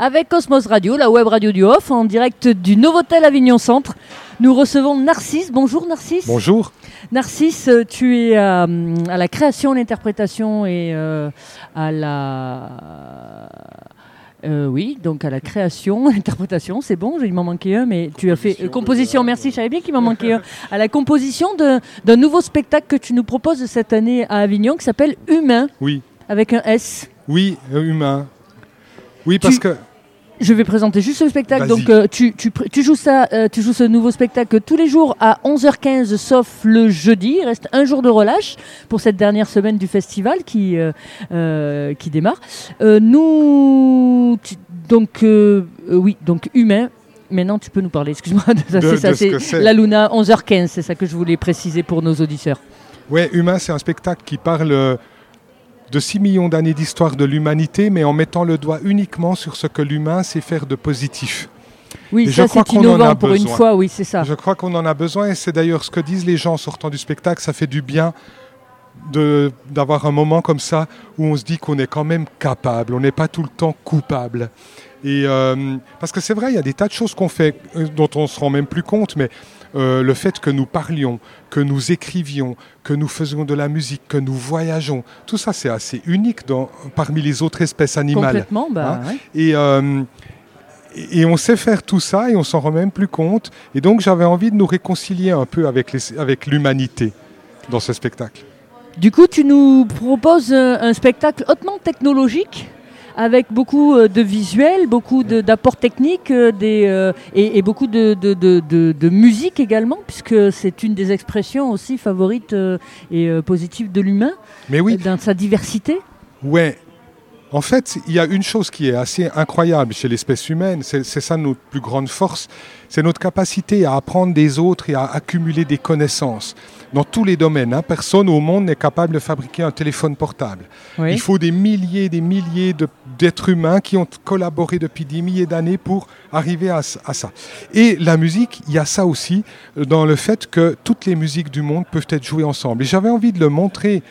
Avec Cosmos Radio, la web radio du Off, en direct du Novotel Avignon Centre, nous recevons Narcisse. Bonjour Narcisse. Bonjour. Narcisse, tu es à, à la création, l'interprétation et euh, à la... Euh, oui, donc à la création, l'interprétation, c'est bon, il m'en manquait un, mais tu as fait euh, composition, merci, je savais bien qu'il m'en manquait un, à la composition d'un nouveau spectacle que tu nous proposes cette année à Avignon qui s'appelle Humain, Oui, avec un S. oui, euh, humain. Oui, parce Tu- que Je vais présenter juste le spectacle. Donc, euh, tu, tu, pr- tu joues ça, euh, tu joues ce nouveau spectacle tous les jours à 11h15, sauf le jeudi. Il reste un jour de relâche pour cette dernière semaine du festival qui, euh, qui démarre. Nous, tu- donc, oui, donc humain. Maintenant, tu peux nous parler. Excuse-moi. c'est ça, ce c'est la Luna 11h15. C'est ça que je voulais préciser pour nos auditeurs. ouais, humain, c'est un spectacle qui parle de 6 millions d'années d'histoire de l'humanité, mais en mettant le doigt uniquement sur ce que l'humain sait faire de positif. Oui, Et je ça crois c'est qu'on en a innovant pour une fois. Oui, c'est ça. Je crois qu'on en a besoin et c'est d'ailleurs ce que disent les gens en sortant du spectacle. Ça fait du bien d'avoir un moment comme ça où on se dit qu'on est quand même capable, on n'est pas tout le temps coupable. Et euh, parce que c'est vrai, il y a des tas de choses qu'on fait euh, dont on se rend même plus compte, mais euh, le fait que nous parlions, que nous écrivions, que nous faisions de la musique, que nous voyageons, tout ça c'est assez unique dans- parmi les autres espèces animales. Complètement. Bah, Hein ouais. Et, euh, et on sait faire tout ça et on s'en rend même plus compte. Et donc j'avais envie de nous réconcilier un peu avec l'humanité dans ce spectacle. Du coup, tu nous proposes un spectacle hautement technologique avec beaucoup euh, de visuels, beaucoup de- d'apports techniques euh, des, euh, et, et beaucoup de, musique également, puisque c'est une des expressions aussi favorites euh, et euh, positives de l'humain, Mais oui, dans sa diversité. ouais. En fait, il y a une chose qui est assez incroyable chez l'espèce humaine, c'est ça notre plus grande force, c'est notre capacité à apprendre des autres et à accumuler des connaissances dans tous les domaines. hein. Personne au monde n'est capable de fabriquer un téléphone portable. Oui. Il faut des milliers et des milliers de- d'êtres humains qui ont collaboré depuis des milliers d'années pour arriver à, à ça. Et la musique, il y a ça aussi euh, dans le fait que toutes les musiques du monde peuvent être jouées ensemble. Et j'avais envie de le montrer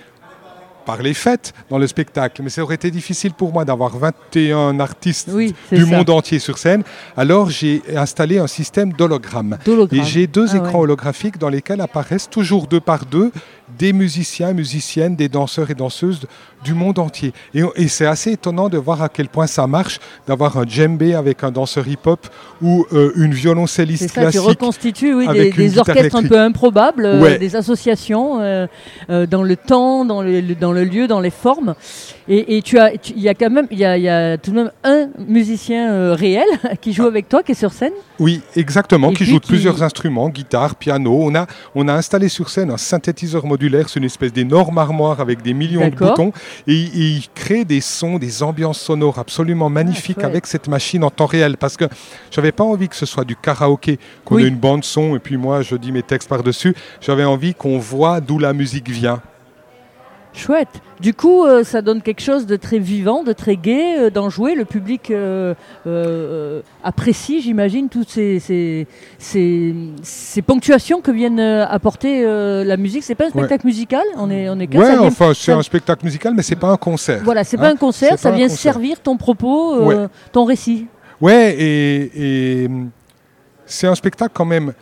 par les fêtes dans le spectacle, mais ça aurait été difficile pour moi d'avoir 21 artistes Oui, du ça. monde entier sur scène. Alors j'ai installé un système d'hologramme. D'hologramme. Et j'ai deux Ah écrans ouais. holographiques dans lesquels apparaissent toujours deux par deux des musiciens, musiciennes, des danseurs et danseuses du monde entier. Et, et c'est assez étonnant de voir à quel point ça marche, d'avoir un djembé avec un danseur hip-hop ou euh, une violoncelliste ça, tu classique. reconstitues oui, des, orchestres un peu improbables, euh, des associations euh, dans le temps, dans le, le- dans le lieu, dans les formes. Et, et tu as, il y a quand même, il y a, il y a tout de même un musicien euh, réel qui joue avec toi, qui est sur scène? Oui, exactement, Et qui joue de qui- plusieurs instruments, guitare, piano. On a, on a installé sur scène un synthétiseur modulaire, c'est une espèce d'énorme armoire avec des millions de boutons. Et, il- et il crée des sons, des ambiances sonores absolument magnifiques avec cette machine en temps réel. Parce que j'avais pas envie que ce soit du karaoké, qu'on Oui. ait une bande son et puis moi je dis mes textes par-dessus. J'avais envie qu'on voit d'où la musique vient. Chouette. Du coup, euh, ça donne quelque chose de très vivant, de très gai euh, d'en jouer. Le public euh, euh, apprécie, j'imagine, toutes ces, ces, ces, ces ponctuations que viennent apporter la musique. C'est pas un spectacle musical, on est, on est Ouais, vient- enfin c'est un spectacle musical, mais c'est pas un concert. Voilà, c'est Hein, pas un concert, ça vient concert. servir ton propos, Ouais. ton récit. Ouais, et, et, c'est un spectacle quand même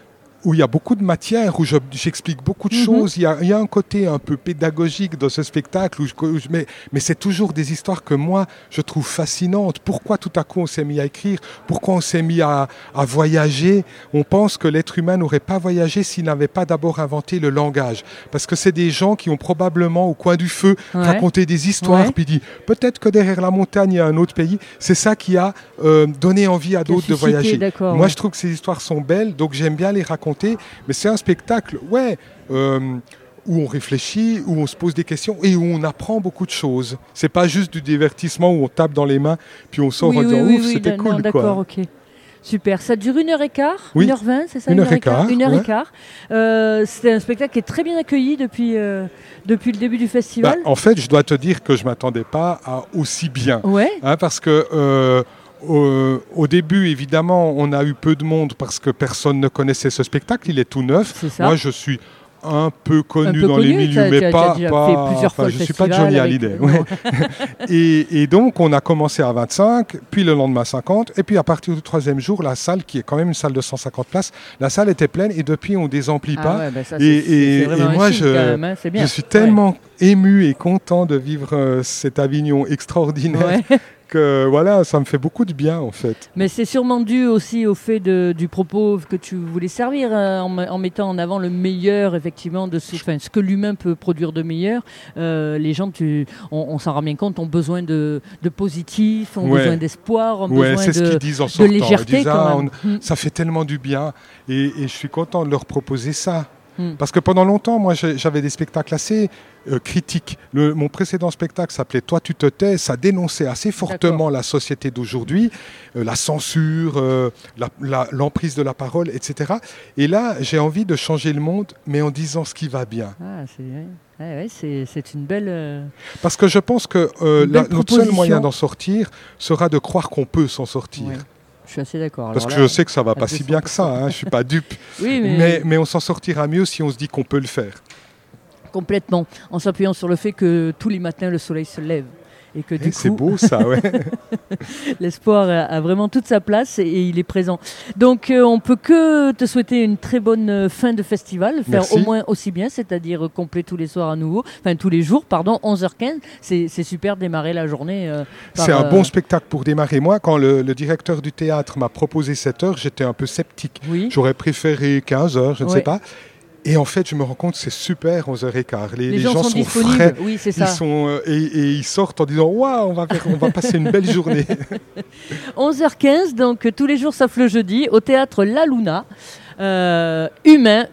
où il y a beaucoup de matière, où je- j'explique beaucoup de Mhm. choses. Il y, a, il y a un côté un peu pédagogique dans ce spectacle, où je- où je- mais, mais c'est toujours des histoires que moi, je trouve fascinantes. Pourquoi tout à coup on s'est mis à écrire? Pourquoi on s'est mis à, à voyager? On pense que l'être humain n'aurait pas voyagé s'il n'avait pas d'abord inventé le langage. Parce que c'est des gens qui ont probablement au coin du feu Ouais. raconté des histoires, Ouais. puis dit peut-être que derrière la montagne, il y a un autre pays. C'est ça qui a euh, donné envie à d'autres de voyager. Moi, ouais. je trouve que ces histoires sont belles, donc j'aime bien les raconter. Mais c'est un spectacle, ouais, euh, où on réfléchit, où on se pose des questions et où on apprend beaucoup de choses. C'est pas juste du divertissement où on tape dans les mains puis on sort oui, en oui, disant oui, ouf, oui, c'était cool D'accord, ok. Super. Ça dure une heure et quart, Oui. une heure vingt, c'est ça Une heure et quart, Une heure et ouais. quart. Euh, c'est un spectacle qui est très bien accueilli depuis, euh, depuis le début du Bah, festival. en fait, je dois te dire que je m'attendais pas à aussi bien. ouais. Hein, parce que euh, au, au début, évidemment, on a eu peu de monde parce que personne ne connaissait ce spectacle. Il est tout neuf. Moi, je suis un peu connu Un peu dans connu, les milieux, mais pas. pas- enfin, je suis pas Johnny Hallyday. ouais. et, et donc, on a commencé à 25, puis le lendemain 50, et puis à partir du troisième jour, la salle, qui est quand même une salle de 150 places, la salle était pleine, et depuis, on désemplit Ah pas. ouais, ça, Et- moi, je- même, hein. Je suis tellement ému et content de vivre euh, cet Avignon extraordinaire Que voilà, ça me fait beaucoup de bien en fait. Mais c'est sûrement dû aussi au fait de- du propos que tu voulais servir euh, en, me- en mettant en avant le meilleur, effectivement, de ce, que l'humain peut produire de meilleur. Euh, les gens, tu, on, on s'en rend bien compte, ont besoin de, de positif, ont Ouais. besoin d'espoir, ont Ouais, besoin c'est ce de, disent en de légèreté disent, Ah, on- Mm. ça fait tellement du bien et, et je suis content de leur proposer ça. Hmm. Parce que pendant longtemps, moi, j'avais des spectacles assez euh, critiques. Le- mon précédent spectacle s'appelait Toi, tu te tais. Ça dénonçait assez fortement la société d'aujourd'hui, euh, la censure, euh, l'emprise de la parole, etc. Et là, j'ai envie de changer le monde, mais en disant ce qui va bien. Ah, c'est ouais. Ouais, ouais, c'est- c'est une belle. Parce que je pense que la- notre seul moyen d'en sortir sera de croire qu'on peut s'en sortir. ouais. Je suis assez d'accord. Parce que là, je sais que ça va à pas si bien que ça, hein, je suis pas dupe. Oui, mais, Mais, mais on s'en sortira mieux si on se dit qu'on peut le faire. complètement, en s'appuyant sur le fait que tous les matins le soleil se lève. Et que du Eh, C'est coup, beau ça, ouais. l'espoir a, vraiment toute sa place et, il est présent. Donc euh, on peut que te souhaiter une très bonne euh, fin de festival, faire Merci. au moins aussi bien, c'est-à-dire euh, complet tous les soirs à nouveau, enfin tous les jours, pardon, 11h15. C'est c'est super démarrer la journée. euh, C'est un euh, bon spectacle pour démarrer. Moi, quand le, le directeur du théâtre m'a proposé 7 heures, j'étais un peu sceptique. Oui. J'aurais préféré 15 heures, je ne Ouais. sais pas. Et en fait, je me rends compte, c'est super 11h15. Les, Les, les gens, sont, sont disponibles. frais. Oui, c'est Ils ça. sont, euh, et, et ils sortent en disant Waouh, on va, faire- on va passer une belle journée. 11h15, donc tous les jours sauf le jeudi, au théâtre La Luna, euh, humain,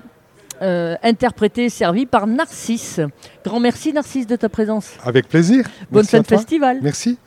euh, interprété et servi par Narcisse. Grand merci Narcisse de ta présence. Avec plaisir. Bonne Merci fin de festival. Merci.